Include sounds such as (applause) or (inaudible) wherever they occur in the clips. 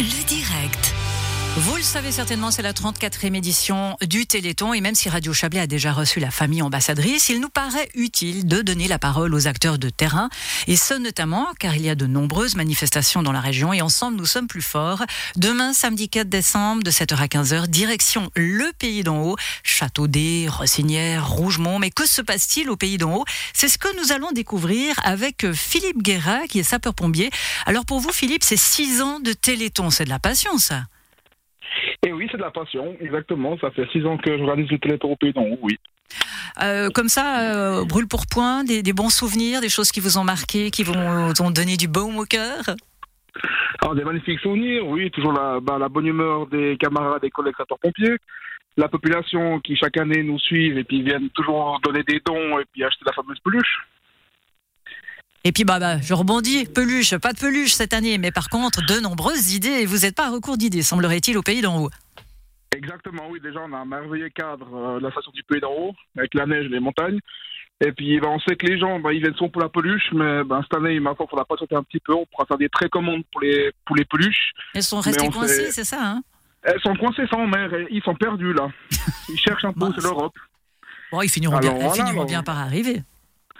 Le direct. Vous le savez certainement, c'est la 34e édition du Téléthon. Et même si Radio Chablais a déjà reçu la famille ambassadrice, il nous paraît utile de donner la parole aux acteurs de terrain. Et ce notamment car il y a de nombreuses manifestations dans la région. Et ensemble nous sommes plus forts. Demain, samedi 4 décembre, de 7h à 15h, direction le Pays d'en Haut, Châteaudet, Rossinière, Rougemont. Mais que se passe-t-il au Pays d'en Haut? C'est ce que nous allons découvrir avec Philippe Guéra qui est sapeur-pompier. Alors pour vous Philippe, c'est 6 ans de Téléthon, c'est de la passion ça? Et oui, c'est de la passion, exactement. Ça fait six ans que j'organise le Téléthon au Pays d'en Haut, oui. Euh, comme ça, euh, brûle pour point, des, bons souvenirs, des choses qui vous ont marqué, qui vous ont donné du baume au cœur Alors, des magnifiques souvenirs, oui, toujours la, bah, la bonne humeur des camarades des collègues pompiers, la population qui chaque année nous suit et puis viennent toujours donner des dons et puis acheter la fameuse peluche. Et puis, bah, bah, je rebondis, peluche, pas de peluche cette année, mais par contre, de nombreuses idées. Et vous n'êtes pas à recours d'idées, semblerait-il, au Pays d'en haut. Exactement, oui. Déjà, on a un merveilleux cadre euh, la station du Pays d'en haut, avec la neige et les montagnes. Et puis, bah, on sait que les gens, bah, ils viennent souvent pour la peluche, mais bah, cette année, il il faudra pas sauter un petit peu. On pourra faire des très commandes pour les, pour les peluches. Elles sont restées coincées, c'est ça, hein? Elles sont coincées sans mer, ils sont perdus, là. (laughs) Ils cherchent un peu, c'est l'Europe. Bon, ils finiront, bien, ils finiront bien par arriver.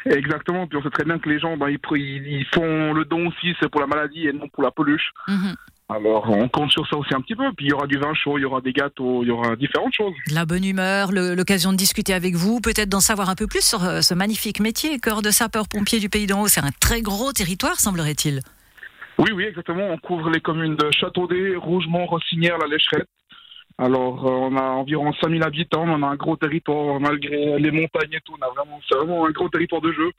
Exactement, puis on sait très bien que les gens, ben, ils, ils, font le don aussi, c'est pour la maladie et non pour la peluche. Mhm. Alors, on compte sur ça aussi un petit peu. Puis il y aura du vin chaud, il y aura des gâteaux, il y aura différentes choses. La bonne humeur, l'occasion de discuter avec vous, peut-être d'en savoir un peu plus sur euh, ce magnifique métier, corps de sapeur-pompier du Pays d'en Haut. C'est un très gros territoire, semblerait-il. Oui, oui, exactement. On couvre les communes de Châteaudet, Rougemont, Rossinière, La Lécherette. Alors, euh, on a environ 5000 habitants, on a un gros territoire malgré les montagnes et tout. On a vraiment, c'est vraiment un gros territoire de jeu.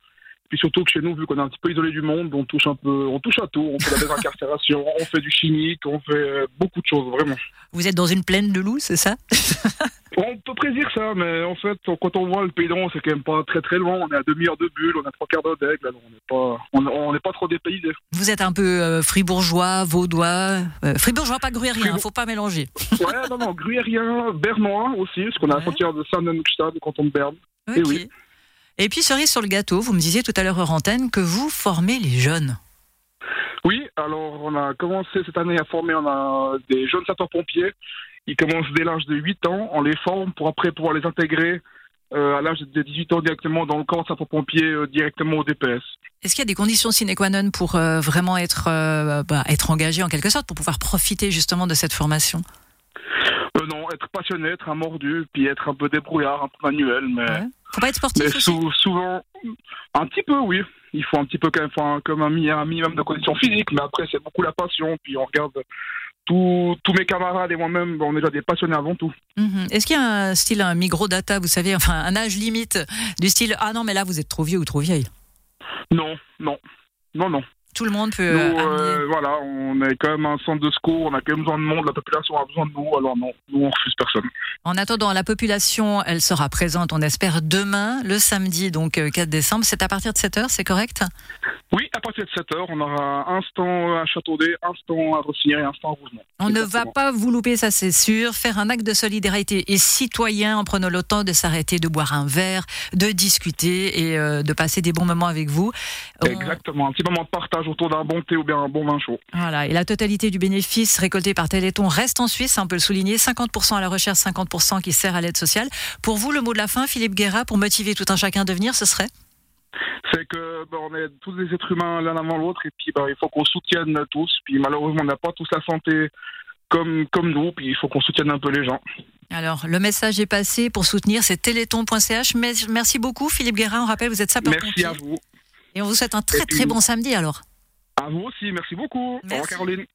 Puis surtout que chez nous, vu qu'on est un petit peu isolé du monde, on touche un peu, on touche à tout. On fait la désincarcération, (laughs) on fait du chimique, on fait beaucoup de choses, vraiment. Vous êtes dans une plaine de loups, c'est ça? (laughs) On peut prédire ça, mais en fait, quand on voit le pays d'An, c'est quand même pas très très loin. On est à demi-heure de bulle, on a trois quarts d'heure d'aigle, on n'est pas, on n'est pas trop dépaysé. Vous êtes un peu euh, fribourgeois, vaudois, euh, fribourgeois pas gruyérien, il faut pas mélanger. ouais, non, non, gruyérien, bernois aussi, parce qu'on a la frontière de Saint-Denis, canton de Berne. Et oui. Et puis cerise sur le gâteau, vous me disiez tout à l'heure antenne que vous formez les jeunes. Oui, alors on a commencé cette année à former on a des jeunes sapeurs-pompiers ils commencent dès l'âge de 8 ans, on les forme pour après pouvoir les intégrer euh, à l'âge de 18 ans directement dans le corps de sapeur-pompier, euh, directement au DPS. Est-ce qu'il y a des conditions sine qua non pour euh, vraiment être, bah, être engagé en quelque sorte, pour pouvoir profiter justement de cette formation? Non, être passionné, être un mordu, puis être un peu débrouillard, un peu manuel. Mais, Faut pas être sportif mais souvent, un petit peu, oui. Il faut un petit peu quand même, comme un, un minimum de conditions physiques, mais après c'est beaucoup la passion, puis on regarde tous mes camarades et moi-même, on est déjà des passionnés avant tout. Mhm. Est-ce qu'il y a un style, un micro-data, vous savez, enfin un âge limite du style Ah non, mais là vous êtes trop vieux ou trop vieille? Non, non, non, non. Tout le monde peut. Nous, euh, voilà, on est quand même un centre de secours, on a quand même besoin de monde, la population a besoin de nous, alors non, nous on refuse personne. En attendant, la population, elle sera présente, on espère, demain, le samedi, donc 4 euh, décembre. C'est à partir de 7h, c'est correct? Oui, partir de 7h, on aura un stand à Châteaudet, un stand à Rossinière et un stand à Rougemont. On ne va pas vous louper, ça c'est sûr. Faire un acte de solidarité et citoyen en prenant le temps de s'arrêter, de boire un verre, de discuter et euh, de passer des bons moments avec vous. Exactement, un petit moment de partage autour d'un bon thé ou bien un bon vin chaud. Voilà, et la totalité du bénéfice récolté par Téléthon reste en Suisse, on peut le souligner, 50% à la recherche, 50% qui sert à l'aide sociale. Pour vous, le mot de la fin, Philippe Guerra, pour motiver tout un chacun de venir, ce serait? C'est que ben, on est tous des êtres humains l'un avant l'autre et puis ben, il faut qu'on soutienne tous. Puis malheureusement, on n'a pas tous la santé comme, comme nous, puis il faut qu'on soutienne un peu les gens. Alors, le message est passé pour soutenir, c'est téléthon.ch. Merci beaucoup, Philippe Guérin. On rappelle, vous êtes sapeur-pompier. Merci à vous. Et on vous souhaite un très très bon samedi alors. À vous aussi, merci beaucoup. Au revoir Caroline.